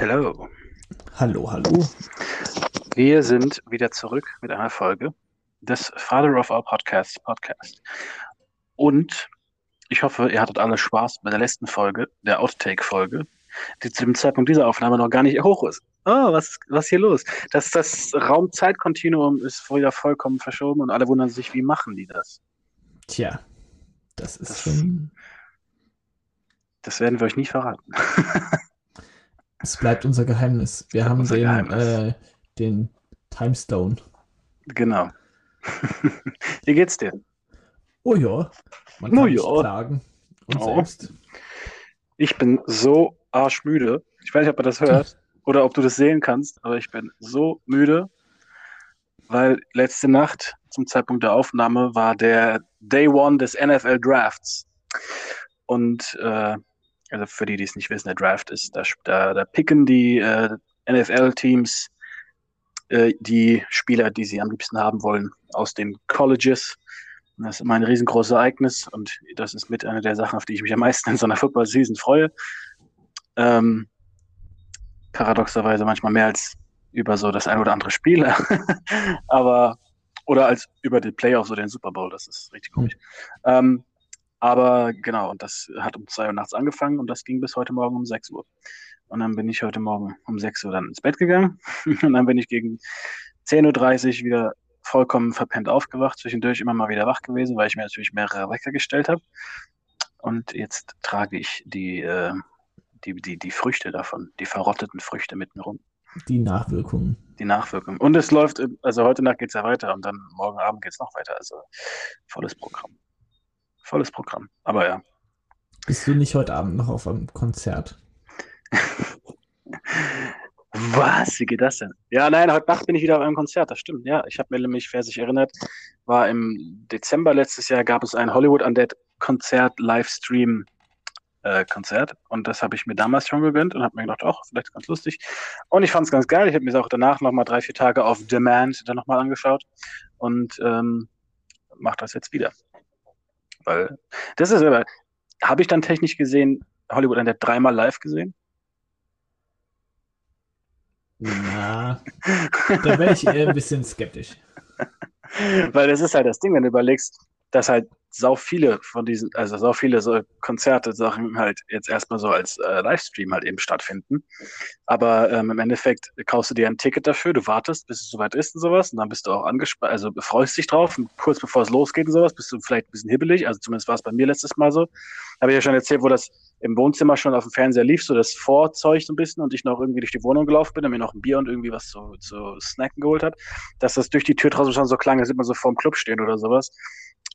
Hello. Hallo, hallo. Wir sind wieder zurück mit einer Folge des Father of Our Podcasts Podcast. Und ich hoffe, ihr hattet alle Spaß bei der letzten Folge, der Outtake-Folge, die zu dem Zeitpunkt dieser Aufnahme noch gar nicht hoch ist. Oh, was, was hier los? Das, das Raum-Zeit-Kontinuum ist wieder vollkommen verschoben und alle wundern sich, wie machen die das? Tja, das ist Das- schon. Das werden wir euch nicht verraten. Es bleibt unser Geheimnis. Wir haben unser den, Geheimnis. äh, den Timestone. genau. wie geht's dir? Oh ja, man Oh kann nicht ja. klagen. Und Oh. selbst. Ich bin so arschmüde. Ich weiß nicht, ob man das hört oder ob du das sehen kannst, aber ich bin so müde, weil letzte Nacht zum Zeitpunkt der Aufnahme war der Day One des NFL Drafts. Und äh, also für die, die es nicht wissen, der Draft ist, da, da, da picken die äh, NFL-Teams äh, die Spieler, die sie am liebsten haben wollen, aus den Colleges. Und Das ist immer ein riesengroßes Ereignis und das ist mit einer der Sachen, auf die ich mich am meisten in so einer Football-Season freue. Ähm, paradoxerweise manchmal mehr als über so das ein oder andere Spiel, aber oder als über die Playoffs oder den Super Bowl, das ist richtig komisch. Ähm, aber genau, und das hat um zwei Uhr nachts angefangen und das ging bis heute Morgen um 6 Uhr. Und dann bin ich heute Morgen um 6 Uhr dann ins Bett gegangen und dann bin ich gegen 10.30 Uhr wieder vollkommen verpennt aufgewacht, zwischendurch immer mal wieder wach gewesen, weil ich mir natürlich mehrere Wecker gestellt habe. Und jetzt trage ich die, äh, die, die, die Früchte davon, die verrotteten Früchte mit mir rum, Die Nachwirkungen. die Nachwirkungen. Und es läuft, also heute Nacht geht's ja weiter und dann morgen Abend geht's noch weiter. Also volles Programm. Volles Programm. Aber ja. Bist du nicht heute Abend noch auf einem Konzert? Was? Wie geht das denn? Ja, nein, heute Nacht bin ich wieder auf einem Konzert, das stimmt. Ja, ich habe mir nämlich, wer sich erinnert, war im Dezember letztes Jahr gab es ein Hollywood Undead Konzert, Livestream äh, Konzert und das habe ich mir damals schon gegönnt und habe mir gedacht, ach, vielleicht ganz lustig. Und ich fand es ganz geil. Ich habe mir es auch danach nochmal drei, vier Tage auf Demand dann nochmal angeschaut und ähm, mache das jetzt wieder. Weil das ist aber, habe ich dann technisch gesehen Hollywood Undead dreimal live gesehen? Na, da wäre ich eher ein bisschen skeptisch. Weil das ist halt das Ding, wenn du überlegst, dass halt sau viele von diesen, also sau viele so Konzerte, Sachen halt jetzt erstmal so als äh, Livestream halt eben stattfinden. Aber ähm, im Endeffekt kaufst du dir ein Ticket dafür, du wartest, bis es soweit ist und sowas, und dann bist du auch angespannt, also freust dich drauf, und kurz bevor es losgeht und sowas, bist du vielleicht ein bisschen hibbelig, also zumindest war es bei mir letztes Mal so. Habe ich ja schon erzählt, wo das im Wohnzimmer schon auf dem Fernseher lief, so das Vorzeug so ein bisschen und ich noch irgendwie durch die Wohnung gelaufen bin und mir noch ein Bier und irgendwie was zu, zu snacken geholt hat, dass das durch die Tür draußen schon so klang, als würde man so vorm Club stehen oder sowas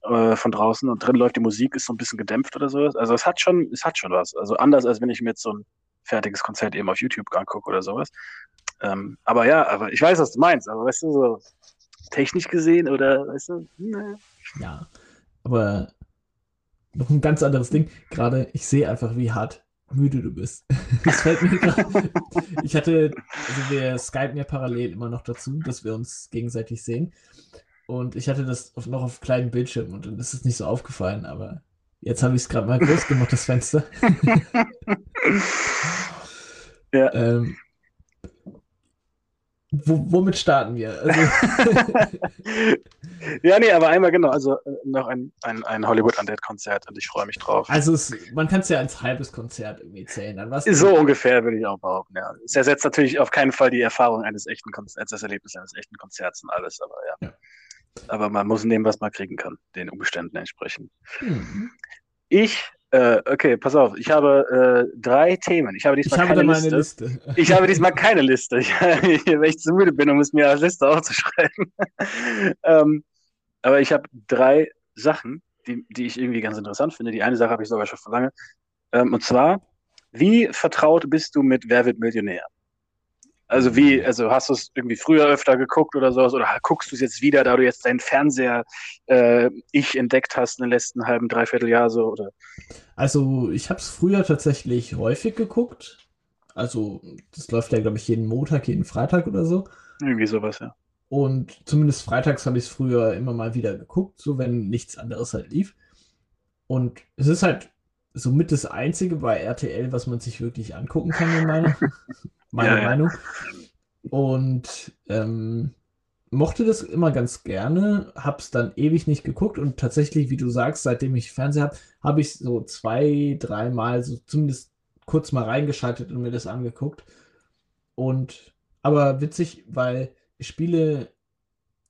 äh, von draußen und drin läuft die Musik, ist so ein bisschen gedämpft oder sowas. Also es hat schon, es hat schon was. Also anders als wenn ich mir jetzt so ein fertiges Konzert eben auf YouTube angucke oder sowas. Ähm, aber ja, aber ich weiß, was du meinst, aber weißt du, so technisch gesehen oder weißt du, ne. Ja, aber noch ein ganz anderes Ding. Gerade, ich sehe einfach, wie hart müde du bist. Das fällt mir gerade. Ich hatte, also wir skypen ja parallel immer noch dazu, dass wir uns gegenseitig sehen. Und ich hatte das auf, noch auf kleinen Bildschirm und dann ist es nicht so aufgefallen, aber jetzt habe ich es gerade mal groß gemacht, das Fenster. Ja. Ähm, wo, womit starten wir? Also, ja, nee, aber einmal genau, also äh, noch ein, ein, ein Hollywood Undead Konzert und ich freue mich drauf. also es, man kann es ja als halbes Konzert irgendwie zählen. An was So ungefähr würde ich auch behaupten, ja. Es ersetzt natürlich auf keinen Fall die Erfahrung eines echten Konzerts, das Erlebnis eines echten Konzerts und alles, aber ja. Ja. Aber man muss nehmen, was man kriegen kann, den Umständen entsprechend. Hm. Ich, äh, okay, pass auf, ich habe äh, drei Themen. Ich habe Ich diesmal habe keine Liste. Liste. Ich habe diesmal keine Liste, ich, weil ich zu müde bin, um es mir als Liste aufzuschreiben. ähm, aber ich habe drei Sachen, die, die ich irgendwie ganz interessant finde. Die eine Sache habe ich sogar schon von lange. Ähm, und zwar, wie vertraut bist du mit Wer wird Millionär? Also wie, also hast du es irgendwie früher öfter geguckt oder sowas oder guckst du es jetzt wieder, da du jetzt deinen Fernseher äh, ich entdeckt hast in den letzten halben, dreiviertel Jahr so oder Also, ich habe es früher tatsächlich häufig geguckt. Also, das läuft ja, glaube ich, jeden Montag, jeden Freitag oder so. irgendwie sowas, ja. Und zumindest freitags habe ich es früher immer mal wieder geguckt, so wenn nichts anderes halt lief. Und es ist halt somit das einzige bei RTL, was man sich wirklich angucken kann, in meiner, meiner Ja, ja. Meinung. Und ähm, mochte das immer ganz gerne, hab's dann ewig nicht geguckt und tatsächlich, wie du sagst, seitdem ich Fernseher habe, habe ich so zwei, dreimal so zumindest kurz mal reingeschaltet und mir das angeguckt. Und aber witzig, weil ich spiele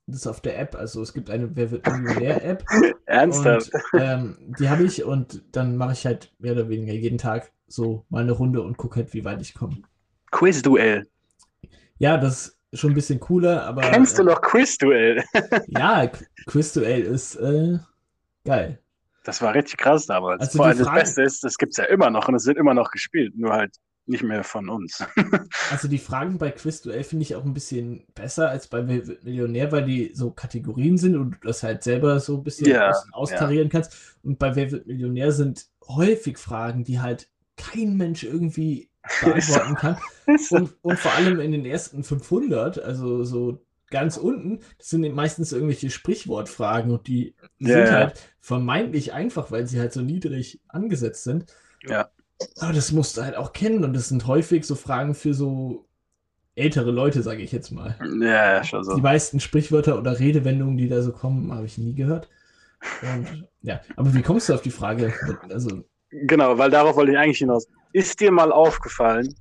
das auf der App, also es gibt eine Wer wird Millionär-App Ernsthaft? und ähm, die habe ich und dann mache ich halt mehr oder weniger jeden Tag so mal eine Runde und gucke halt, wie weit ich komme. Quizduell. Ja, das ist schon ein bisschen cooler, aber Kennst du äh, noch Quizduell? ja, Qu- Quizduell ist äh, geil. Das war richtig krass damals. Also Vor allem das Fragen- Beste ist, das gibt's ja immer noch und es wird immer noch gespielt, nur halt nicht mehr von uns. Also die Fragen bei Quizduell finde ich auch ein bisschen besser als bei Millionär, weil die so Kategorien sind und du das halt selber so ein bisschen Ja, aus, austarieren kannst. Und bei Wer wird Millionär sind häufig Fragen, die halt kein Mensch irgendwie beantworten kann. Und, und vor allem in den ersten 500, also so ganz unten, das sind meistens irgendwelche Sprichwortfragen und die Ja, sind halt vermeintlich einfach, weil sie halt so niedrig angesetzt sind. Ja. Aber das musst du halt auch kennen und das sind häufig so Fragen für so ältere Leute, sage ich jetzt mal. ja, ja, schon so. Die meisten Sprichwörter oder Redewendungen, die da so kommen, habe ich nie gehört. Und ja, aber wie kommst du auf die Frage? Also, Genau, weil darauf wollte ich eigentlich hinaus. Ist dir mal aufgefallen?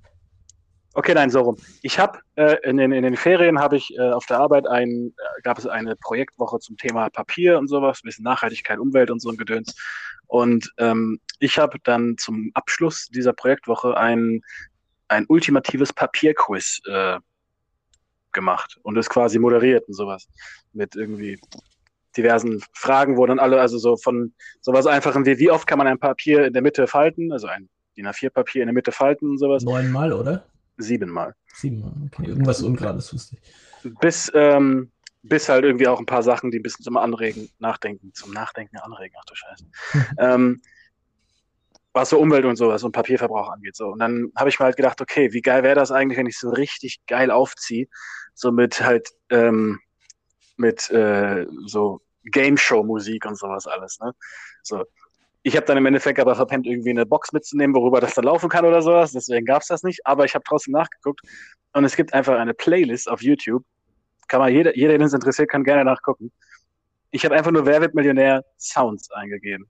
Okay, nein, so rum. Ich habe äh, in, den, in den Ferien habe ich äh, auf der Arbeit ein, äh, gab es eine Projektwoche zum Thema Papier und sowas, ein bisschen Nachhaltigkeit, Umwelt und so ein Gedöns. Und ähm, ich habe dann zum Abschluss dieser Projektwoche ein, ein ultimatives Papierquiz äh, gemacht und es quasi moderiert und sowas mit irgendwie diversen Fragen, wo dann alle, also so von sowas einfachen wie, wie oft kann man ein Papier in der Mitte falten, also ein DIN A4-Papier in der Mitte falten und sowas, neunmal, oder? siebenmal. Siebenmal, okay. Irgendwas Ungerades wusste ich. Bis, ähm, bis halt irgendwie auch ein paar Sachen, die ein bisschen zum Anregen, Nachdenken, zum Nachdenken anregen, ach du Scheiße. ähm, was so Umwelt und sowas und Papierverbrauch angeht. So. Und dann habe ich mir halt gedacht, okay, wie geil wäre das eigentlich, wenn ich so richtig geil aufziehe, so mit halt ähm, mit äh, so Game Show Musik und sowas alles. Ne? So. Ich habe dann im Endeffekt aber verpennt, irgendwie eine Box mitzunehmen, worüber das dann laufen kann oder sowas. Deswegen gab's das nicht. Aber ich habe trotzdem nachgeguckt. Und es gibt einfach eine Playlist auf YouTube. Kann man jeder, jeder, den es interessiert, kann gerne nachgucken. Ich habe einfach nur Wer wird Millionär Sounds eingegeben.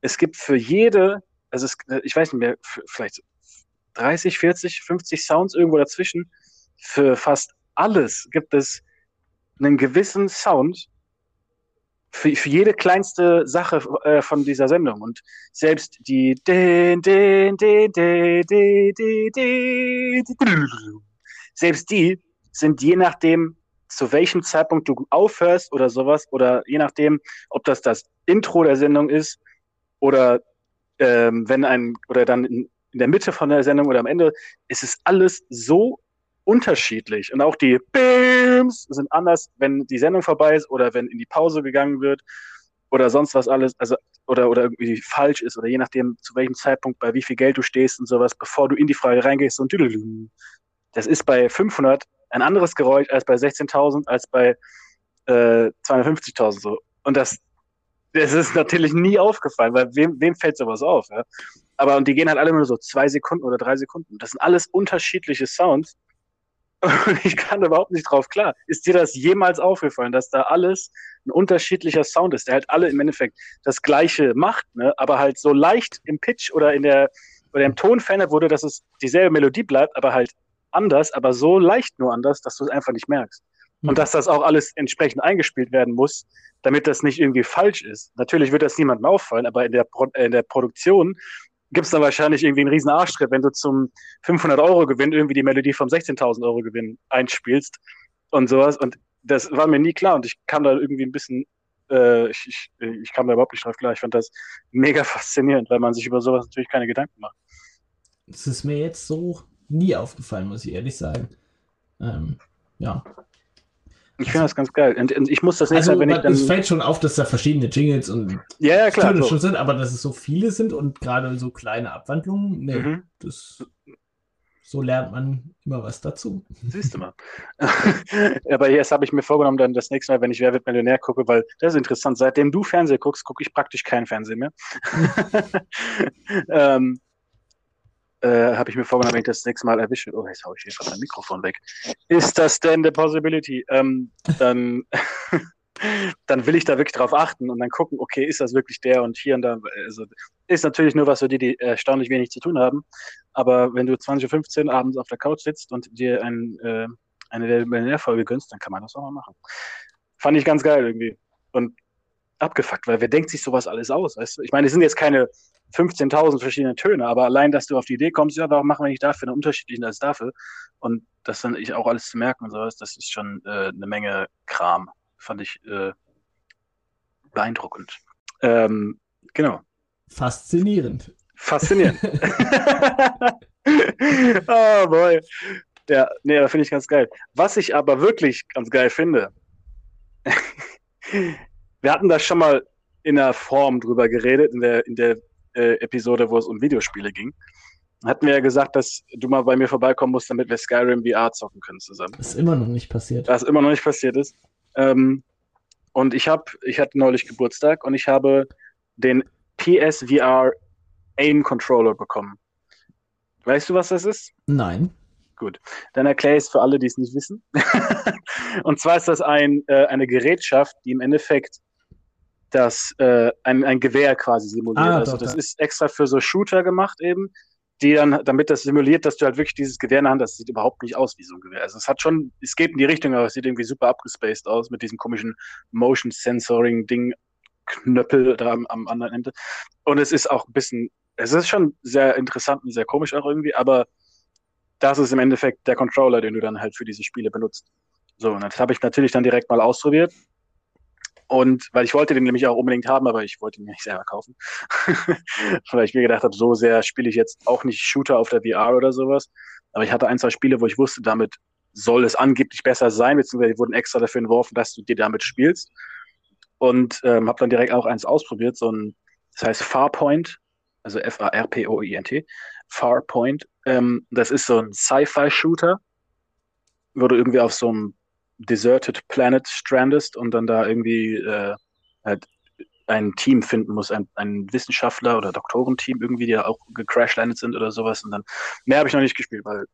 Es gibt für jede, also es, ich weiß nicht mehr, vielleicht 30, 40, 50 Sounds irgendwo dazwischen. Für fast alles gibt es einen gewissen Sound für, für jede kleinste Sache äh, von dieser Sendung. Und selbst die selbst die sind je nachdem, zu welchem Zeitpunkt du aufhörst oder sowas, oder je nachdem, ob das das Intro der Sendung ist oder ähm, wenn ein, oder dann in, in der Mitte von der Sendung oder am Ende, ist es alles so unterschiedlich. Und auch die Bims sind anders, wenn die Sendung vorbei ist oder wenn in die Pause gegangen wird oder sonst was alles, also oder, oder irgendwie falsch ist oder je nachdem, zu welchem Zeitpunkt, bei wie viel Geld du stehst und sowas, bevor du in die Frage reingehst und das ist bei 500 ein anderes Geräusch als bei 16.000, als bei äh, 250.000 so. Und das, das ist natürlich nie aufgefallen, weil wem, wem fällt sowas auf? Ja? Aber und die gehen halt alle nur so zwei Sekunden oder drei Sekunden. Das sind alles unterschiedliche Sounds. Und ich kann überhaupt nicht drauf klar. Ist dir das jemals aufgefallen, dass da alles ein unterschiedlicher Sound ist, der halt alle im Endeffekt das Gleiche macht, ne? aber halt so leicht im Pitch oder in der oder im Ton verändert wurde, dass es dieselbe Melodie bleibt, aber halt anders, aber so leicht nur anders, dass du es einfach nicht merkst. Und dass das auch alles entsprechend eingespielt werden muss, damit das nicht irgendwie falsch ist. Natürlich wird das niemandem auffallen, aber in der, Pro äh, in der Produktion gibt es dann wahrscheinlich irgendwie einen riesen Arschtritt, wenn du zum 500-Euro-Gewinn irgendwie die Melodie vom 16.000 Euro Gewinn einspielst und sowas. Und das war mir nie klar und ich kam da irgendwie ein bisschen, äh, ich, ich, ich kam da überhaupt nicht drauf klar. Ich fand das mega faszinierend, weil man sich über sowas natürlich keine Gedanken macht. Das ist mir jetzt so nie aufgefallen, muss ich ehrlich sagen. Ähm, ja. Ich finde das ganz geil. Und, und ich muss das nächste Also, Mal, wenn ich dann. es fällt schon auf, dass da verschiedene Jingles und Ja, ja, klar. Töne So. schon sind, aber dass es so viele sind und gerade so kleine Abwandlungen, nee, Mhm. das so lernt man immer was dazu. Siehst du mal. Aber jetzt habe ich mir vorgenommen, dann das nächste Mal, wenn ich Wer wird Millionär gucke, weil das ist interessant. Seitdem du Fernsehen guckst, gucke ich praktisch keinen Fernsehen mehr. ähm, äh, habe ich mir vorgenommen, wenn ich das nächste Mal erwische, oh, jetzt haue ich hier fast mein Mikrofon weg. Ist das denn the possibility? Ähm, dann, dann will ich da wirklich drauf achten und dann gucken, okay, ist das wirklich der und hier und da. Also, ist natürlich nur was für die, die erstaunlich wenig zu tun haben. Aber wenn du 20.15 Uhr abends auf der Couch sitzt und dir ein, äh, eine der Millionärfolge gönnst, dann kann man das auch mal machen. Fand ich ganz geil irgendwie. Und abgefuckt, weil wer denkt sich sowas alles aus? Weißt du? Ich meine, es sind jetzt keine 15.000 verschiedene Töne, aber allein, dass du auf die Idee kommst, ja, warum machen wir nicht dafür eine unterschiedliche als dafür? Und das dann ich auch alles zu merken und sowas, das ist schon äh, eine Menge Kram. Fand ich äh, beeindruckend. Ähm, genau. Faszinierend. Faszinierend. oh boy. Ja, nee, da finde ich ganz geil. Was ich aber wirklich ganz geil finde, wir hatten da schon mal in der Form drüber geredet, in der, in der äh, Episode, wo es um Videospiele ging. Hatten wir ja gesagt, dass du mal bei mir vorbeikommen musst, damit wir Skyrim VR zocken können zusammen. Das ist immer noch nicht passiert. Das immer noch nicht passiert ist. Ähm, und ich habe, ich hatte neulich Geburtstag und ich habe den PSVR Aim Controller bekommen. Weißt du, was das ist? Nein. Gut, dann erkläre ich es für alle, die es nicht wissen. und zwar ist das ein, äh, eine Gerätschaft, die im Endeffekt das äh, ein, ein Gewehr quasi simuliert. Ah, also doch, das ja. ist extra für so Shooter gemacht eben, die dann, damit das simuliert, dass du halt wirklich dieses Gewehr in der Hand hast, sieht überhaupt nicht aus wie so ein Gewehr. Also es hat schon, es geht in die Richtung, aber es sieht irgendwie super abgespaced aus mit diesem komischen Motion Sensoring Ding Knöppel da am, am anderen Ende. Und es ist auch ein bisschen, es ist schon sehr interessant und sehr komisch auch irgendwie, aber das ist im Endeffekt der Controller, den du dann halt für diese Spiele benutzt. So, und das habe ich natürlich dann direkt mal ausprobiert und weil ich wollte den nämlich auch unbedingt haben, aber ich wollte ihn nicht selber kaufen. weil ich mir gedacht habe, so sehr spiele ich jetzt auch nicht Shooter auf der VR oder sowas. Aber ich hatte ein, zwei Spiele, wo ich wusste, damit soll es angeblich besser sein, beziehungsweise die wurden extra dafür entworfen, dass du dir damit spielst. Und ähm, habe dann direkt auch eins ausprobiert, so ein, das heißt Farpoint, also F-A-R-P-O-I-N-T, Farpoint. Ähm, das ist so ein Sci-Fi-Shooter, wo du irgendwie auf so einem Deserted Planet strandest und dann da irgendwie äh, halt ein Team finden muss, ein, ein Wissenschaftler oder Doktorenteam irgendwie, die ja auch gecrashlandet sind oder sowas. Und dann mehr habe ich noch nicht gespielt, weil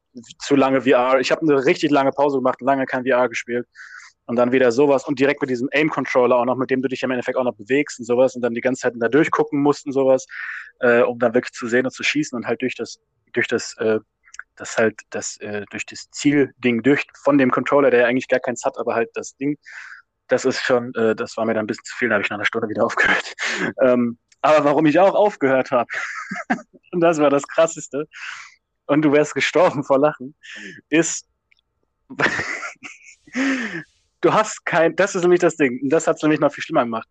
zu lange VR. Ich habe eine richtig lange Pause gemacht, lange kein VR gespielt. Und dann wieder sowas und direkt mit diesem Aim-Controller auch noch, mit dem du dich im Endeffekt auch noch bewegst und sowas und dann die ganze Zeit da durchgucken musst und sowas, äh, um dann wirklich zu sehen und zu schießen und halt durch das, durch das äh, dass halt das äh, durch das Zielding durch von dem Controller, der ja eigentlich gar keins hat, aber halt das Ding, das ist schon, äh, das war mir dann ein bisschen zu viel, da habe ich nach einer Stunde wieder aufgehört. Ähm, aber warum ich auch aufgehört habe, und das war das Krasseste, und du wärst gestorben vor Lachen, ist, du hast kein, das ist nämlich das Ding, und das hat es nämlich noch viel schlimmer gemacht.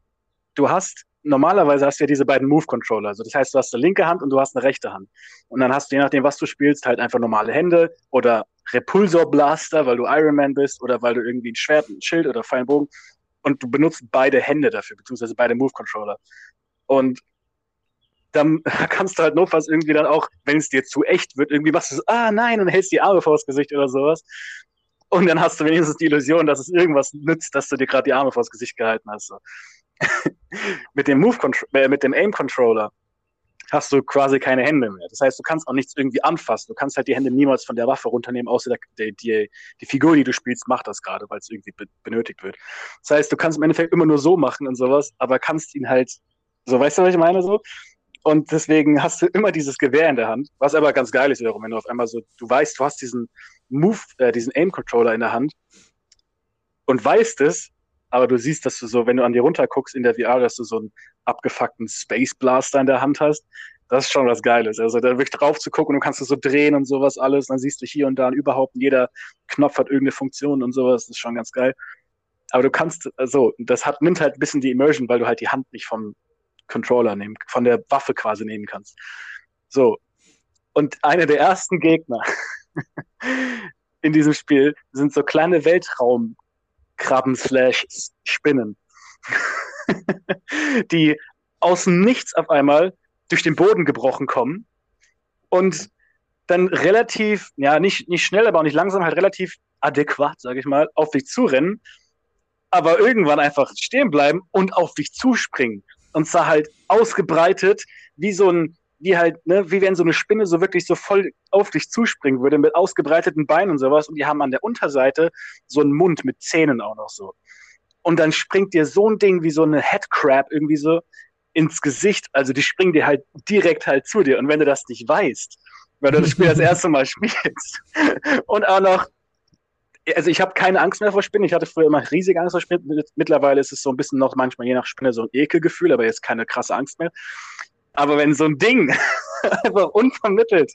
Du hast normalerweise hast du ja diese beiden Move-Controller. Also das heißt, du hast eine linke Hand und du hast eine rechte Hand. Und dann hast du, je nachdem, was du spielst, halt einfach normale Hände oder Repulsor-Blaster, weil du Iron Man bist oder weil du irgendwie ein Schwert, ein Schild oder Pfeilenbogen und du benutzt beide Hände dafür, beziehungsweise beide Move-Controller. Und dann kannst du halt notfalls irgendwie dann auch, wenn es dir zu echt wird, irgendwie machst du so, ah nein, und hältst die Arme vors Gesicht oder sowas. Und dann hast du wenigstens die Illusion, dass es irgendwas nützt, dass du dir gerade die Arme vors Gesicht gehalten hast. So. Mit dem Move äh, mit dem Aim Controller hast du quasi keine Hände mehr. Das heißt, du kannst auch nichts irgendwie anfassen. Du kannst halt die Hände niemals von der Waffe runternehmen, außer der, die, die Figur, die du spielst, macht das gerade, weil es irgendwie be benötigt wird. Das heißt, du kannst im Endeffekt immer nur so machen und sowas, aber kannst ihn halt, so weißt du, was ich meine so? Und deswegen hast du immer dieses Gewehr in der Hand, was aber ganz geil ist wiederum, wenn du auf einmal so, du weißt, du hast diesen Move, äh, diesen Aim-Controller in der Hand und weißt es, aber du siehst, dass du so, wenn du an dir runter guckst in der VR, dass du so einen abgefuckten Space Blaster in der Hand hast. Das ist schon was Geiles. Also da wirklich drauf zu gucken, du kannst du so drehen und sowas alles, dann siehst du hier und da und überhaupt jeder Knopf hat irgendeine Funktion und sowas, das ist schon ganz geil. Aber du kannst, also, das hat, nimmt halt ein bisschen die Immersion, weil du halt die Hand nicht vom Controller nehmen, von der Waffe quasi nehmen kannst. So. Und einer der ersten Gegner in diesem Spiel sind so kleine Weltraum Krabben slash Spinnen, die aus dem Nichts auf einmal durch den Boden gebrochen kommen und dann relativ, ja, nicht, nicht schnell, aber auch nicht langsam, halt relativ adäquat, sage ich mal, auf dich zurennen, aber irgendwann einfach stehen bleiben und auf dich zuspringen. Und zwar halt ausgebreitet, wie so ein, wie halt, ne, wie wenn so eine Spinne so wirklich so voll auf dich zuspringen würde, mit ausgebreiteten Beinen und sowas. Und die haben an der Unterseite so einen Mund mit Zähnen auch noch so. Und dann springt dir so ein Ding wie so eine Headcrab irgendwie so ins Gesicht. Also die springen dir halt direkt halt zu dir. Und wenn du das nicht weißt, weil du das Spiel das erste Mal spielst und auch noch also ich habe keine Angst mehr vor Spinnen. Ich hatte früher immer riesige Angst vor Spinnen. Mittlerweile ist es so ein bisschen noch manchmal je nach Spinne so ein Ekelgefühl, aber jetzt keine krasse Angst mehr. Aber wenn so ein Ding einfach unvermittelt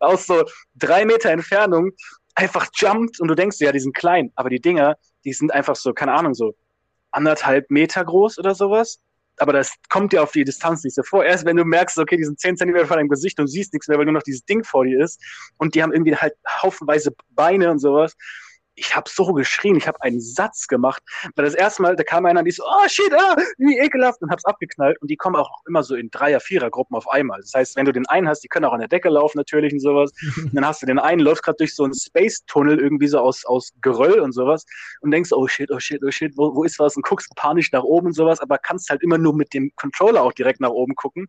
aus so drei Meter Entfernung einfach jumpt und du denkst, ja, die sind klein, aber die Dinger, die sind einfach so, keine Ahnung, so anderthalb Meter groß oder sowas. Aber das kommt dir auf die Distanz nicht so vor. Erst wenn du merkst, okay, die sind zehn Zentimeter vor deinem Gesicht und siehst nichts mehr, weil nur noch dieses Ding vor dir ist und die haben irgendwie halt haufenweise Beine und sowas ich habe so geschrien, ich habe einen Satz gemacht, weil das erste Mal, da kam einer und die so, oh shit, ah, wie ekelhaft und hab's abgeknallt und die kommen auch immer so in Dreier-, Vierer-Gruppen auf einmal. Das heißt, wenn du den einen hast, die können auch an der Decke laufen natürlich und sowas, und dann hast du den einen, läuft gerade durch so einen Space-Tunnel irgendwie so aus, aus Geröll und sowas und denkst, oh shit, oh shit, oh shit, wo, wo ist was? und guckst panisch nach oben und sowas, aber kannst halt immer nur mit dem Controller auch direkt nach oben gucken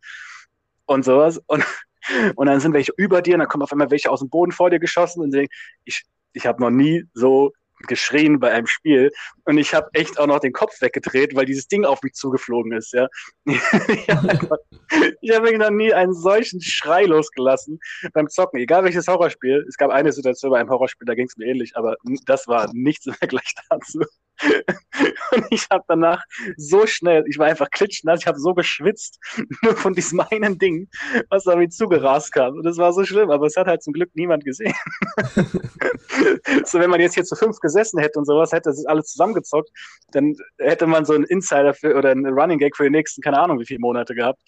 und sowas. Und und dann sind welche über dir, und dann kommen auf einmal welche aus dem Boden vor dir geschossen und denken, ich, ich habe noch nie so geschrien bei einem Spiel und ich habe echt auch noch den Kopf weggedreht, weil dieses Ding auf mich zugeflogen ist, ja. ich habe hab noch nie einen solchen Schrei losgelassen beim Zocken, egal welches Horrorspiel. Es gab eine Situation bei einem Horrorspiel, da ging es mir ähnlich, aber das war nichts im Vergleich dazu. und ich habe danach so schnell, ich war einfach klitschnass, ich habe so geschwitzt, nur von diesem einen Ding, was da mir zugerast kam. Und das war so schlimm, aber es hat halt zum Glück niemand gesehen. so, wenn man jetzt hier zu fünf gesessen hätte und sowas, hätte es alles zusammengezockt, dann hätte man so einen Insider für, oder einen Running Gag für die nächsten, keine Ahnung, wie viele Monate gehabt.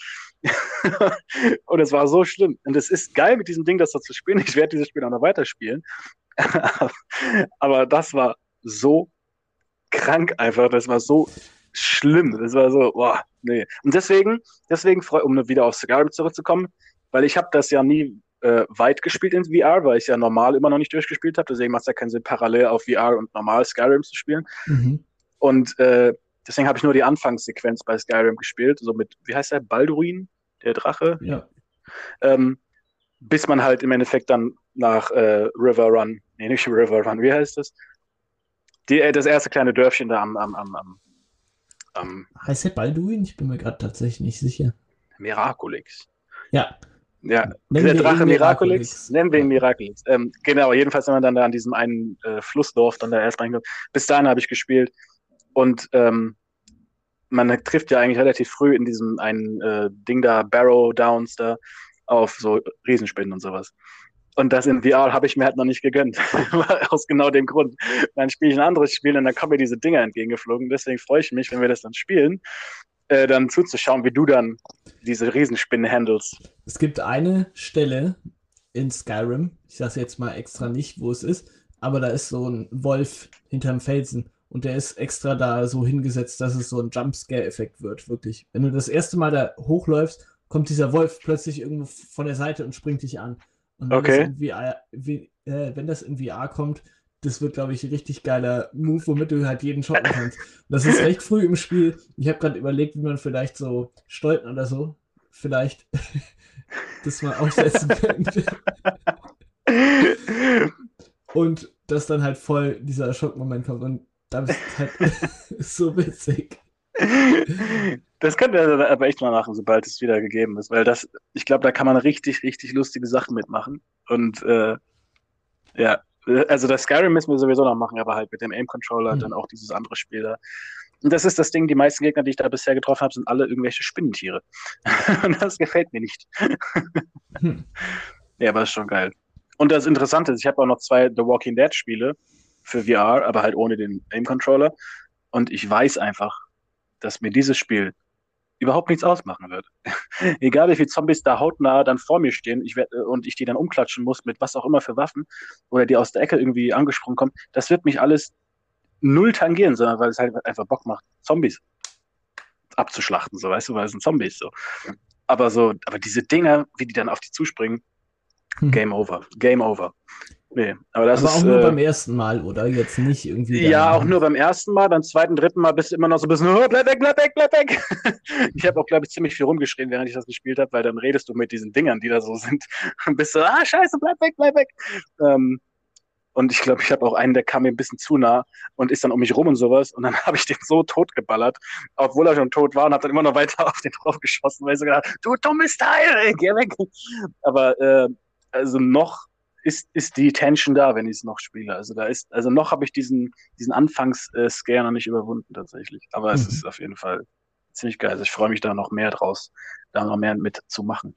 und es war so schlimm. Und es ist geil, mit diesem Ding das da zu spielen. Ich werde dieses Spiel auch noch weiterspielen. aber das war so krank einfach. Das war so schlimm. Das war so, boah, nee. Und deswegen, deswegen, um wieder auf Skyrim zurückzukommen, weil ich habe das ja nie äh, weit gespielt in VR, weil ich ja normal immer noch nicht durchgespielt habe. Deswegen macht es ja keinen Sinn, parallel auf VR und normal Skyrim zu spielen. Mhm. Und äh, deswegen habe ich nur die Anfangssequenz bei Skyrim gespielt, so mit, wie heißt der, Balduin, der Drache? Ja. Ähm, bis man halt im Endeffekt dann nach äh, River Run, nee, nicht River Run, wie heißt das? Die, äh, das erste kleine Dörfchen da am, am, am, am, am Heißt der Balduin? Ich bin mir gerade tatsächlich nicht sicher. Miraculix. Ja. Ja, Nennen der Drache Miraculix, nennen wir ihn Miraculix. Ähm, genau, jedenfalls, wenn man dann da an diesem einen äh, Flussdorf dann da erst reinkommt. Bis dahin habe ich gespielt und ähm, man trifft ja eigentlich relativ früh in diesem einen äh, Ding da, Barrow Downs da, auf so Riesenspinnen und sowas. Und das in VR habe ich mir halt noch nicht gegönnt. Aus genau dem Grund. Dann spiele ich ein anderes Spiel und dann kommen mir diese Dinger entgegengeflogen. Deswegen freue ich mich, wenn wir das dann spielen, äh, dann zuzuschauen, wie du dann diese Riesenspinnen handelst. Es gibt eine Stelle in Skyrim, ich sage jetzt mal extra nicht, wo es ist, aber da ist so ein Wolf hinterm Felsen und der ist extra da so hingesetzt, dass es so ein Jumpscare-Effekt wird, wirklich. Wenn du das erste Mal da hochläufst, kommt dieser Wolf plötzlich irgendwo von der Seite und springt dich an. Und wenn, okay. das VR, wie, äh, wenn das in VR kommt, das wird, glaube ich, ein richtig geiler Move, womit du halt jeden schocken kannst. Und das ist recht früh im Spiel. Ich habe gerade überlegt, wie man vielleicht so Stolten oder so vielleicht das mal aufsetzen könnte. Und dass dann halt voll dieser Schockmoment kommt. Und das ist halt so witzig. Das könnte er aber echt mal machen, sobald es wieder gegeben ist, weil das, ich glaube, da kann man richtig, richtig lustige Sachen mitmachen. Und äh, ja, also das Skyrim müssen wir sowieso noch machen, aber halt mit dem Aim-Controller mhm. dann auch dieses andere Spiel da. Und das ist das Ding, die meisten Gegner, die ich da bisher getroffen habe, sind alle irgendwelche Spinnentiere. Und das gefällt mir nicht. hm. Ja, aber ist schon geil. Und das Interessante ist, ich habe auch noch zwei The Walking Dead Spiele für VR, aber halt ohne den Aim-Controller. Und ich weiß einfach, dass mir dieses Spiel überhaupt nichts ausmachen wird. Egal wie viele Zombies da hautnah dann vor mir stehen ich werd, und ich die dann umklatschen muss mit was auch immer für Waffen oder die aus der Ecke irgendwie angesprungen kommen, das wird mich alles null tangieren, sondern weil es halt einfach Bock macht, Zombies abzuschlachten, so weißt du, weil es sind Zombies so. Aber so, aber diese Dinger, wie die dann auf die zuspringen, Hm. Game over. Game over. Nee, aber das aber ist. auch nur äh, beim ersten Mal, oder? Jetzt nicht irgendwie. Ja, auch nur beim ersten Mal, beim zweiten, dritten Mal bist du immer noch so ein bisschen, oh, bleib weg, bleib weg, bleib weg. Ich habe auch, glaube ich, ziemlich viel rumgeschrien, während ich das gespielt habe, weil dann redest du mit diesen Dingern, die da so sind und bist so, ah, scheiße, bleib weg, bleib weg. Ähm, und ich glaube, ich habe auch einen, der kam mir ein bisschen zu nah und ist dann um mich rum und sowas. Und dann habe ich den so tot geballert, obwohl er schon tot war und habe dann immer noch weiter auf den drauf geschossen, weil ich so gedacht, du dummes Teil, ey, geh weg. Aber äh, also noch ist, ist die Tension da, wenn ich es noch spiele. Also da ist, also noch habe ich diesen, diesen Anfangs-Scare noch nicht überwunden tatsächlich. Aber es Mhm. ist auf jeden Fall ziemlich geil. Also ich freue mich da noch mehr draus, da noch mehr mitzumachen.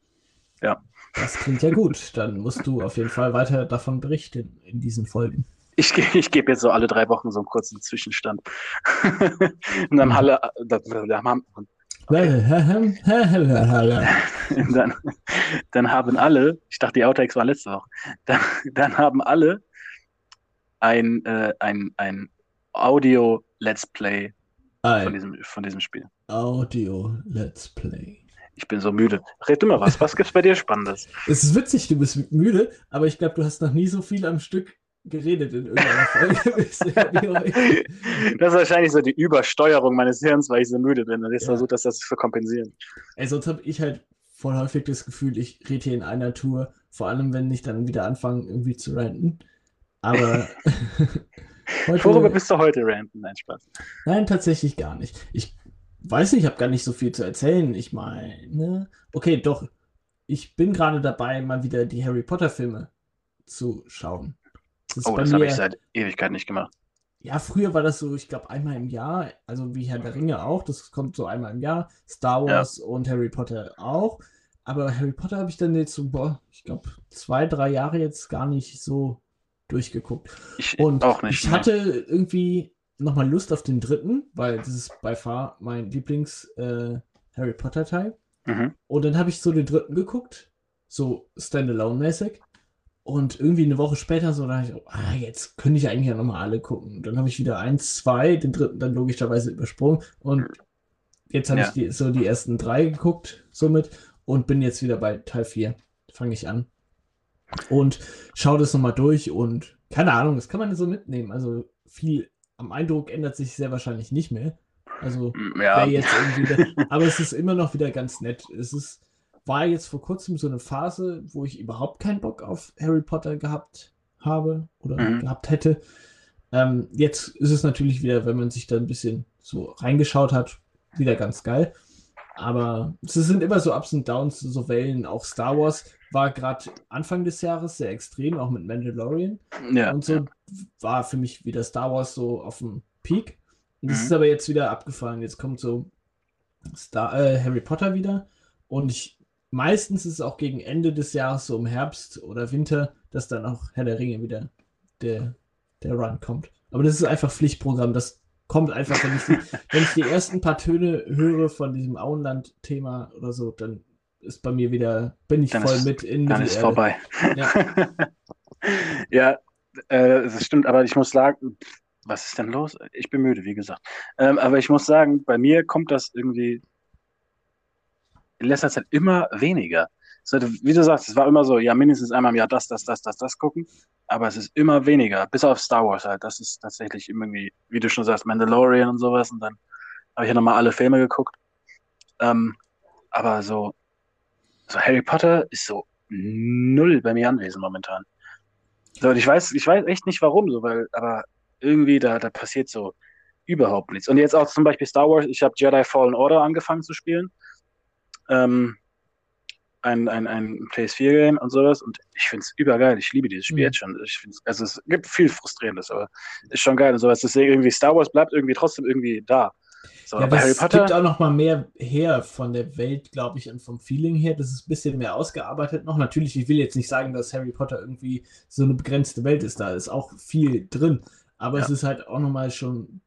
Das klingt ja gut. Dann musst du auf jeden Fall weiter davon berichten in diesen Folgen. Ich, ich gebe jetzt so alle drei Wochen so einen kurzen Zwischenstand. und dann alle, dann, dann, dann, dann haben alle, ich dachte, die Outtakes waren letzte Woche, dann, dann haben alle ein, äh, ein, ein Audio-Let's Play von Ein diesem, von diesem Spiel. Audio Let's Play. Ich bin so müde. Red du mal was. Was gibt's bei dir Spannendes? Es ist witzig, du bist müde, aber ich glaube, du hast noch nie so viel am Stück geredet in irgendeiner Folge. Das ist wahrscheinlich so die Übersteuerung meines Hirns, weil ich so müde bin. Und ich Ja. versuche das, das zu kompensieren. Ey, sonst habe ich halt voll häufig das Gefühl, ich rede hier in einer Tour, vor allem wenn ich dann wieder anfange, irgendwie zu ranten. Aber Worüber heute, bist du heute ranten? Nein, Spaß. nein, tatsächlich gar nicht. Ich weiß nicht, ich habe gar nicht so viel zu erzählen. Ich meine, okay, doch, ich bin gerade dabei, mal wieder die Harry Potter Filme zu schauen. Das ist Oh, das habe ich seit Ewigkeit nicht gemacht. Ja, früher war das so, ich glaube, einmal im Jahr, also wie Herr der Ringe auch, das kommt so einmal im Jahr, Star Ja. Wars und Harry Potter auch. Aber Harry Potter habe ich dann jetzt so, boah, ich glaube, zwei, drei Jahre jetzt gar nicht so durchgeguckt. Ich Und auch nicht. ich hatte irgendwie nochmal Lust auf den dritten, weil das ist bei far mein Lieblings äh, Harry Potter Teil. Mhm. Und dann habe ich so den dritten geguckt, so Standalone-mäßig. Und irgendwie eine Woche später so dachte ich, oh, ah, jetzt könnte ich eigentlich ja nochmal alle gucken. Und dann habe ich wieder eins, zwei, den dritten dann logischerweise übersprungen. Und jetzt habe Ja. ich die, so die ersten drei geguckt, somit, und bin jetzt wieder bei Teil 4. Fange ich an. Und schaue das nochmal durch und keine Ahnung, das kann man so mitnehmen. Also viel am Eindruck ändert sich sehr wahrscheinlich nicht mehr. Also Ja, jetzt irgendwie, aber es ist immer noch wieder ganz nett. Es ist, war jetzt vor kurzem so eine Phase, wo ich überhaupt keinen Bock auf Harry Potter gehabt habe oder Mhm. gehabt hätte. Ähm, jetzt ist es natürlich wieder, wenn man sich da ein bisschen so reingeschaut hat, wieder ganz geil. Aber es sind immer so Ups und Downs, so Wellen. Auch Star Wars war gerade Anfang des Jahres sehr extrem, auch mit Mandalorian. ja. Und so war für mich wieder Star Wars so auf dem Peak. Und das Mhm. ist aber jetzt wieder abgefallen. Jetzt kommt so Star, äh, Harry Potter wieder. Und ich, meistens ist es auch gegen Ende des Jahres, so im Herbst oder Winter, dass dann auch Herr der Ringe wieder der, der Run kommt. Aber das ist einfach Pflichtprogramm. Das kommt einfach, wenn ich die, wenn ich die ersten paar Töne höre von diesem Auenland-Thema oder so, dann ist bei mir wieder, bin ich Dann voll ist- mit in Dann ist vorbei. Ja. ja, äh, das stimmt, aber ich muss sagen, was ist denn los? Ich bin müde, wie gesagt. Ähm, aber ich muss sagen, bei mir kommt das irgendwie in letzter Zeit immer weniger. So, wie du sagst, es war immer so, ja, mindestens einmal im Jahr das, das, das, das, das gucken, aber es ist immer weniger, bis auf Star Wars halt. Das ist tatsächlich irgendwie, wie du schon sagst, Mandalorian und sowas und dann habe ich ja nochmal alle Filme geguckt. Ähm, aber so, so Harry Potter ist so null bei mir anwesend momentan. So, und ich weiß, ich weiß echt nicht warum, so, weil, aber irgendwie da, da passiert so überhaupt nichts. Und jetzt auch zum Beispiel Star Wars, ich habe Jedi Fallen Order angefangen zu spielen. Ähm, ein, ein, ein PS4-Game und sowas. Und ich finde es übergeil. Ich liebe dieses Spiel Mhm. jetzt schon. Ich find's, also es gibt viel Frustrierendes, aber ist schon geil und sowas. Deswegen irgendwie Star Wars bleibt irgendwie trotzdem irgendwie da. So, Ja, aber das Harry Potter. gibt auch noch mal mehr her von der Welt, glaube ich, und vom Feeling her. Das ist ein bisschen mehr ausgearbeitet noch. Natürlich, ich will jetzt nicht sagen, dass Harry Potter irgendwie so eine begrenzte Welt ist. Da ist auch viel drin. Aber es Ja. ist halt auch noch mal schon ein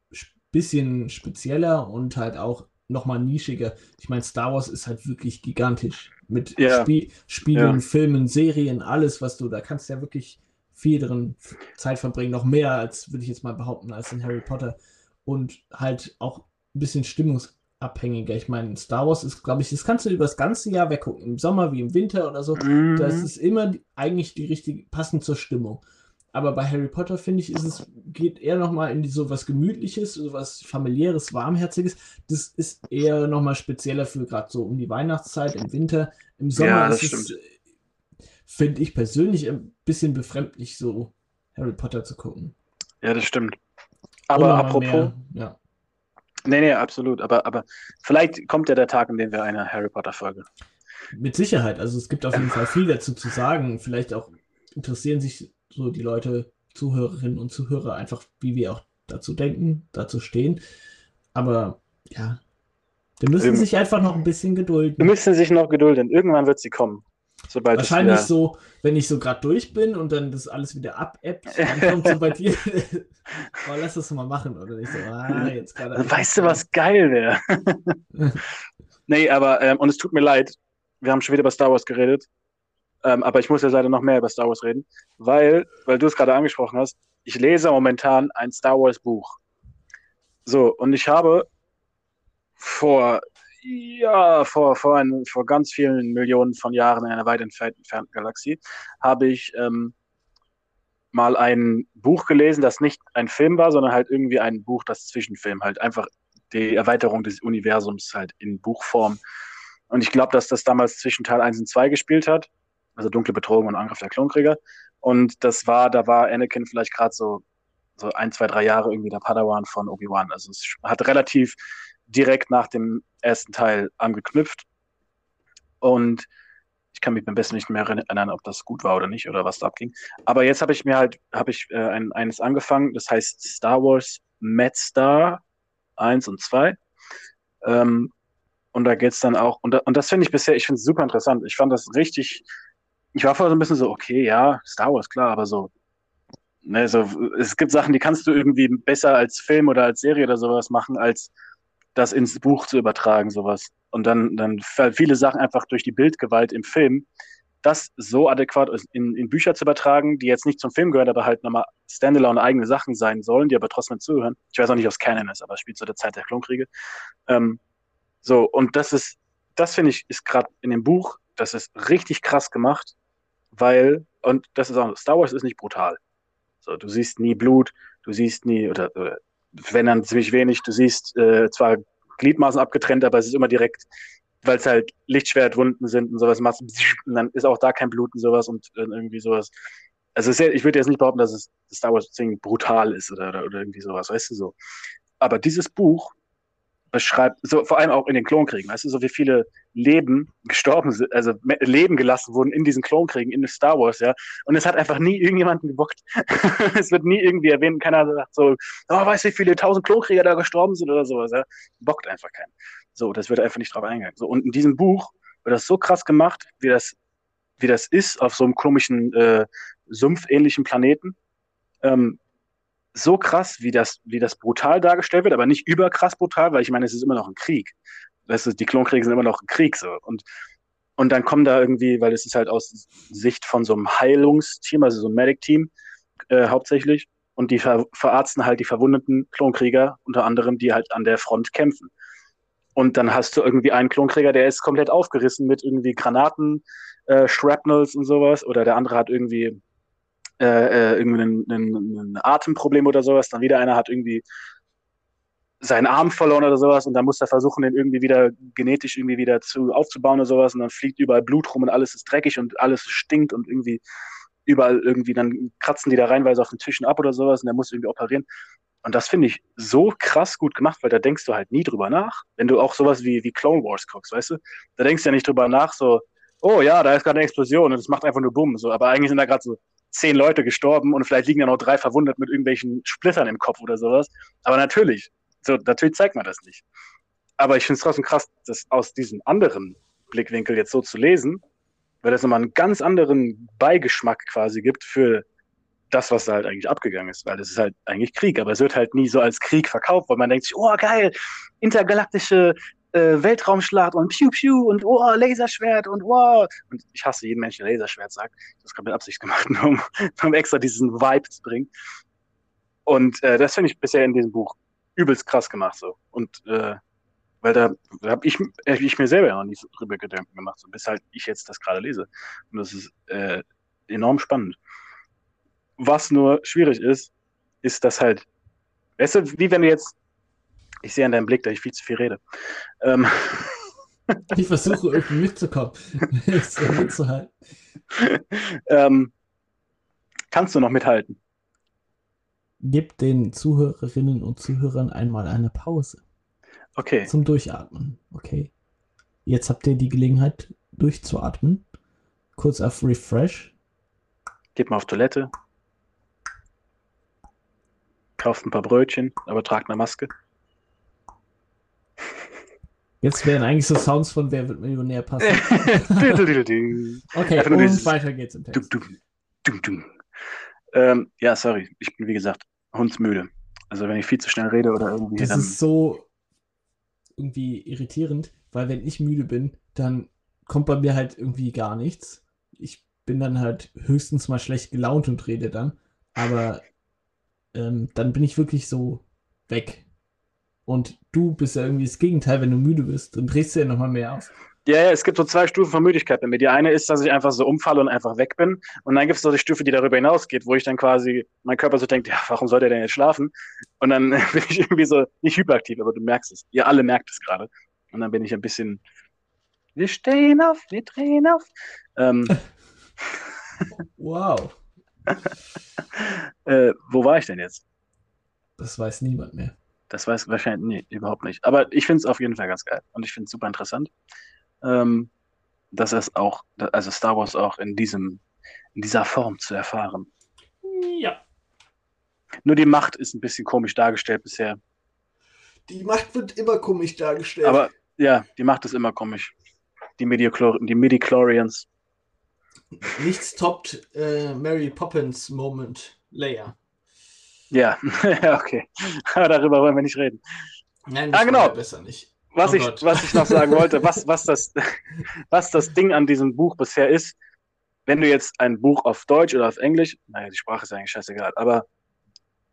bisschen spezieller und halt auch noch mal nischiger. Ich meine, Star Wars ist halt wirklich gigantisch. Mit Ja. Spie Spielen, Ja. Filmen, Serien, alles, was du, da kannst ja wirklich viel drin Zeit verbringen. Noch mehr als, würde ich jetzt mal behaupten, als in Harry Potter. Und halt auch ein bisschen abhängiger. Ich meine, Star Wars ist, glaube ich, das kannst du über das ganze Jahr weggucken. Im Sommer wie im Winter oder so. Mhm. Das ist immer eigentlich die richtige, passend zur Stimmung. Aber bei Harry Potter, finde ich, ist es, geht eher nochmal in so was Gemütliches, so was familiäres, warmherziges. Das ist eher nochmal spezieller für gerade so um die Weihnachtszeit, im Winter. Im Sommer Ja, das ist es, stimmt. finde ich persönlich, ein bisschen befremdlich, so Harry Potter zu gucken. Ja, das stimmt. Aber apropos, mehr, ja. nee, nee, absolut. Aber, aber vielleicht kommt ja der Tag, in dem wir eine Harry Potter-Folge. Mit Sicherheit. Also es gibt auf jeden Fall viel dazu zu sagen. Vielleicht auch interessieren sich so die Leute, Zuhörerinnen und Zuhörer einfach, wie wir auch dazu denken, dazu stehen. Aber ja, wir müssen Irgend- sich einfach noch ein bisschen Wir gedulden. müssen sich noch gedulden. Irgendwann wird sie kommen. Sobald Wahrscheinlich wieder- so, wenn ich so gerade durch bin und dann das alles wieder abebbt, dann kommt so bei dir, oh, lass das mal machen. Oder nicht so, ah, jetzt gerade. Weißt du, was geil wäre? nee, aber, ähm, und es tut mir leid, wir haben schon wieder über Star Wars geredet. Ähm, aber ich muss jetzt leider noch mehr über Star Wars reden, weil, weil du es gerade angesprochen hast, ich lese momentan ein Star Wars Buch. So, und ich habe vor, ja, vor, vor, ein, vor ganz vielen Millionen von Jahren in einer weit entfernt- entfernten Galaxie, habe ich ähm, mal ein Buch gelesen, das nicht ein Film war, sondern halt irgendwie ein Buch, das Zwischenfilm, halt einfach die Erweiterung des Universums halt in Buchform. Und ich glaube, dass das damals zwischen Teil 1 und 2 gespielt hat, also Dunkle Bedrohung und Angriff der Klonkrieger. Und das war, da war Anakin vielleicht gerade so, so ein, zwei, drei Jahre irgendwie der Padawan von Obi-Wan. Also es hat relativ direkt nach dem ersten Teil angeknüpft. Und ich kann mich beim besten nicht mehr erinnern, ob das gut war oder nicht oder was da abging. Aber jetzt habe ich mir halt, habe ich äh, ein, eines angefangen, das heißt Star Wars Mad Star 1 und 2. Ähm, und da geht's dann auch, und, da, und das finde ich bisher, ich finde es super interessant. Ich fand das richtig, ich war vorher so ein bisschen so, okay, ja, Star Wars, klar, aber so, ne, so, es gibt Sachen, die kannst du irgendwie besser als Film oder als Serie oder sowas machen, als das ins Buch zu übertragen, sowas. Und dann, dann viele Sachen einfach durch die Bildgewalt im Film, das so adäquat in, in Bücher zu übertragen, die jetzt nicht zum Film gehören, aber halt nochmal standalone eigene Sachen sein sollen, die aber trotzdem zuhören. Ich weiß auch nicht, was Canon ist, aber es spielt zu der Zeit der Klonkriege. Ähm, so, und das ist, das finde ich, ist gerade in dem Buch, das ist richtig krass gemacht, weil, und das ist auch, Star Wars ist nicht brutal. So, du siehst nie Blut, du siehst nie, oder, oder wenn dann ziemlich wenig, du siehst äh, zwar Gliedmaßen abgetrennt, aber es ist immer direkt, weil es halt Lichtschwertwunden sind und sowas, und dann ist auch da kein Blut und sowas und äh, irgendwie sowas. Also ja, ich würde jetzt nicht behaupten, dass es Star Wars Ding brutal ist oder, oder, oder irgendwie sowas, weißt du so. Aber dieses Buch beschreibt, so vor allem auch in den Klonkriegen, weißt du, so wie viele Leben gestorben sind, also Leben gelassen wurden in diesen Klonkriegen, in Star Wars, ja. Und es hat einfach nie irgendjemanden gebockt. es wird nie irgendwie erwähnt, keiner sagt so, oh, weißt du, wie viele tausend Klonkrieger da gestorben sind oder sowas, ja. Bockt einfach keinen. So, das wird einfach nicht drauf eingegangen. So, und in diesem Buch wird das so krass gemacht, wie das, wie das ist auf so einem komischen, äh, sumpfähnlichen Planeten. Ähm, so krass, wie das, wie das brutal dargestellt wird, aber nicht überkrass brutal, weil ich meine, es ist immer noch ein Krieg. Weißt du, die Klonkriege sind immer noch ein Krieg so. Und, und dann kommen da irgendwie, weil es ist halt aus Sicht von so einem Heilungsteam, also so einem Medic-Team äh, hauptsächlich, und die ver verarzten halt die verwundeten Klonkrieger, unter anderem, die halt an der Front kämpfen. Und dann hast du irgendwie einen Klonkrieger, der ist komplett aufgerissen mit irgendwie Granaten, äh, Shrapnels und sowas, oder der andere hat irgendwie äh, äh, irgendwie ein, ein, ein Atemproblem oder sowas, dann wieder einer hat irgendwie seinen Arm verloren oder sowas und dann muss er versuchen, den irgendwie wieder genetisch irgendwie wieder zu aufzubauen oder sowas und dann fliegt überall Blut rum und alles ist dreckig und alles stinkt und irgendwie überall irgendwie, dann kratzen die da reinweise auf den Tischen ab oder sowas und der muss irgendwie operieren. Und das finde ich so krass gut gemacht, weil da denkst du halt nie drüber nach. Wenn du auch sowas wie, wie Clone Wars guckst, weißt du? Da denkst du ja nicht drüber nach, so, oh ja, da ist gerade eine Explosion und es macht einfach nur Bumm. So, aber eigentlich sind da gerade so zehn Leute gestorben und vielleicht liegen da noch drei verwundet mit irgendwelchen Splittern im Kopf oder sowas. Aber natürlich, so, natürlich zeigt man das nicht. Aber ich finde es trotzdem krass, das aus diesem anderen Blickwinkel jetzt so zu lesen, weil das nochmal einen ganz anderen Beigeschmack quasi gibt für das, was da halt eigentlich abgegangen ist, weil das ist halt eigentlich Krieg, aber es wird halt nie so als Krieg verkauft, weil man denkt sich, oh geil, intergalaktische äh, Weltraumschlacht und Piu Piu und oh, Laserschwert und wow. Und ich hasse jeden Menschen, der Laserschwert sagt. Das kommt mit Absicht gemacht, nur um, um extra diesen Vibe zu bringen. Und äh, das finde ich bisher in diesem Buch übelst krass gemacht so. Und äh, weil da, da habe ich, äh, ich mir selber noch nie so drüber Gedanken gemacht, so bis halt ich jetzt das gerade lese. Und das ist äh, enorm spannend. Was nur schwierig ist, ist, dass halt, weißt du, wie wenn du jetzt, ich sehe an deinem Blick, dass ich viel zu viel rede. Ähm, ich versuche irgendwie mitzukommen, mitzuhalten. ähm, kannst du noch mithalten? Gib den Zuhörerinnen und Zuhörern einmal eine Pause. Okay. Zum Durchatmen. Okay. Jetzt habt ihr die Gelegenheit, durchzuatmen. Kurz auf Refresh. Geht mal auf Toilette. Kauft ein paar Brötchen, aber tragt eine Maske. Jetzt wären eigentlich so Sounds von Wer wird Millionär passen. okay, und dieses, weiter geht's im Text. Dum, dum, dum, ähm, ja, sorry. Ich bin, wie gesagt, hundsmüde. Also wenn ich viel zu schnell rede oder irgendwie. Das ist so irgendwie irritierend, weil wenn ich müde bin, dann kommt bei mir halt irgendwie gar nichts. Ich bin dann halt höchstens mal schlecht gelaunt und rede dann. Aber ähm, dann bin ich wirklich so weg. Und du bist ja irgendwie das Gegenteil, wenn du müde bist. Dann drehst du ja nochmal mehr auf. Ja, ja, es gibt so zwei Stufen von Müdigkeit bei mir. Die eine ist, dass ich einfach so umfalle und einfach weg bin. Und dann gibt es so die Stufe, die darüber hinausgeht, wo ich dann quasi, mein Körper so denkt, ja, warum soll der denn jetzt schlafen? Und dann bin ich irgendwie so, nicht hyperaktiv, aber du merkst es. Ihr alle merkt es gerade. Und dann bin ich ein bisschen, wir stehen auf, wir drehen auf. Ähm, wow. äh, wo war ich denn jetzt? Das weiß niemand mehr. Das weiß wahrscheinlich, nee, überhaupt nicht. Aber ich finde es auf jeden Fall ganz geil. Und ich finde es super interessant ähm, dass es auch, also Star Wars auch in diesem, in dieser Form zu erfahren. Ja. Nur die Macht ist ein bisschen komisch dargestellt bisher. Die Macht wird immer komisch dargestellt. Aber ja, die Macht ist immer komisch. Die, Mediochlor die Medichlorians. Nichts toppt äh, Mary Poppins Moment Leia. Ja, okay. Aber darüber wollen wir nicht reden. Nein, das ah, genau. besser nicht was, oh ich, was ich noch sagen wollte, was, was, das, was das Ding an diesem Buch bisher ist, wenn du jetzt ein Buch auf Deutsch oder auf Englisch, naja, die Sprache ist eigentlich scheißegal, aber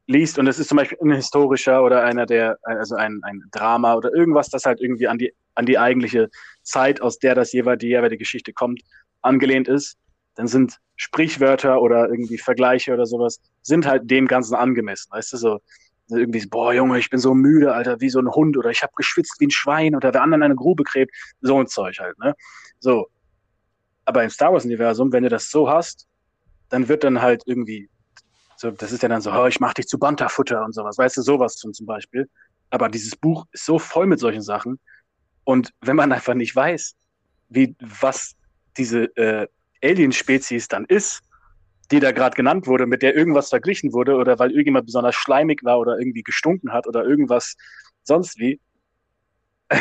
liest und es ist zum Beispiel ein historischer oder einer der, also ein, ein Drama oder irgendwas, das halt irgendwie an die, an die eigentliche Zeit, aus der das jeweils die jeweilige Geschichte kommt, angelehnt ist, dann sind Sprichwörter oder irgendwie Vergleiche oder sowas, sind halt dem Ganzen angemessen. Weißt du, so, irgendwie, boah, Junge, ich bin so müde, Alter, wie so ein Hund oder ich habe geschwitzt wie ein Schwein oder wer anderen eine Grube gräbt, so ein Zeug halt, ne? So. Aber im Star Wars-Universum, wenn du das so hast, dann wird dann halt irgendwie, so, das ist ja dann so, oh, ich mach dich zu Banterfutter und sowas, weißt du, sowas zum, zum Beispiel. Aber dieses Buch ist so voll mit solchen Sachen. Und wenn man einfach nicht weiß, wie, was diese äh, Alien-Spezies dann ist, die da gerade genannt wurde, mit der irgendwas verglichen wurde oder weil irgendjemand besonders schleimig war oder irgendwie gestunken hat oder irgendwas sonst wie,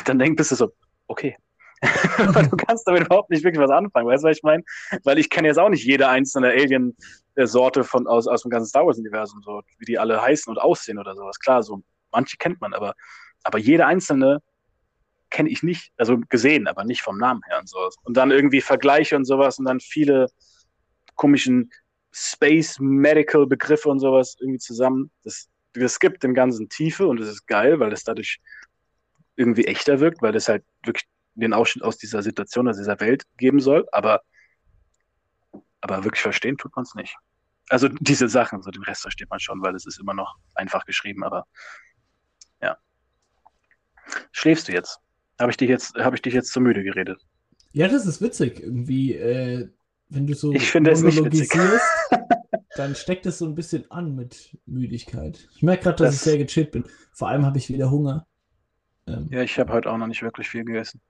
dann denkst du so, okay. du kannst damit überhaupt nicht wirklich was anfangen, weißt du, was ich meine? Weil ich kenne jetzt auch nicht jede einzelne Alien-Sorte von aus, aus dem ganzen Star Wars-Universum, so wie die alle heißen und aussehen oder sowas. Klar, so manche kennt man, aber, aber jede einzelne kenne ich nicht, also gesehen, aber nicht vom Namen her und sowas. Und dann irgendwie Vergleiche und sowas und dann viele komischen Space Medical Begriffe und sowas irgendwie zusammen. Das, das gibt dem Ganzen Tiefe und es ist geil, weil es dadurch irgendwie echter wirkt, weil das halt wirklich den Ausschnitt aus dieser Situation, aus dieser Welt geben soll, aber, aber wirklich verstehen tut man es nicht. Also diese Sachen, so den Rest versteht man schon, weil es ist immer noch einfach geschrieben, aber ja. Schläfst du jetzt? Habe ich dich jetzt, habe ich dich jetzt zu müde geredet? Ja, das ist witzig. Irgendwie, äh, wenn du so ich finde es nicht witzig. dann steckt es so ein bisschen an mit Müdigkeit. Ich merke gerade, dass das, ich sehr gechillt bin. Vor allem habe ich wieder Hunger. Ähm, ja, ich habe heute auch noch nicht wirklich viel gegessen.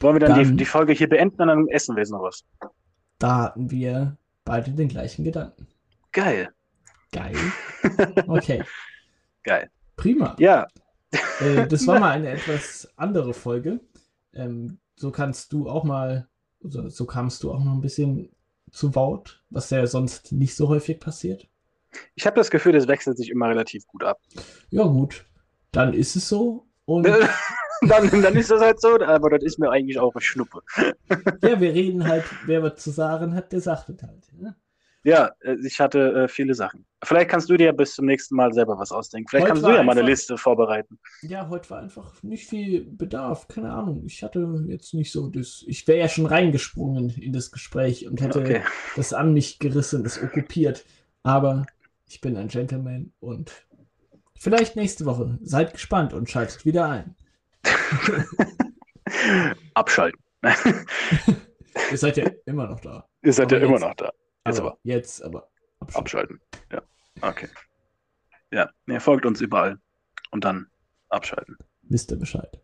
Wollen wir dann, dann die, die, Folge hier beenden und dann essen wir jetzt noch was? Da hatten wir beide den gleichen Gedanken. Geil. Geil. Okay. Geil. Prima. Ja. Äh, das war mal eine etwas andere Folge. Ähm, so kannst du auch mal so, so kamst du auch noch ein bisschen zu Wort, was ja sonst nicht so häufig passiert. Ich habe das Gefühl, das wechselt sich immer relativ gut ab. Ja, gut. Dann ist es so. Und dann, dann ist das halt so, aber das ist mir eigentlich auch eine Schnuppe. ja, wir reden halt, wer was zu sagen hat, der sagt es halt. Ne? Ja, äh, ich hatte äh, viele Sachen. Vielleicht kannst du dir bis zum nächsten Mal selber was ausdenken. Vielleicht Heute kannst du ja mal eine einfach- Liste vorbereiten. Ja, heute war einfach nicht viel Bedarf. Keine Ahnung. Ich hatte jetzt nicht so das. Ich wäre ja schon reingesprungen in das Gespräch und hätte Okay. das an mich gerissen, das okkupiert. Aber ich bin ein Gentleman und vielleicht nächste Woche. Seid gespannt und schaltet wieder ein. Abschalten. Ihr seid ja immer noch da. Ihr seid Aber ja immer noch da. Jetzt aber, aber. Jetzt aber. abschalten. Abschalten. Ja. Okay. Ja, ihr folgt uns überall. Und dann abschalten. Wisst ihr Bescheid.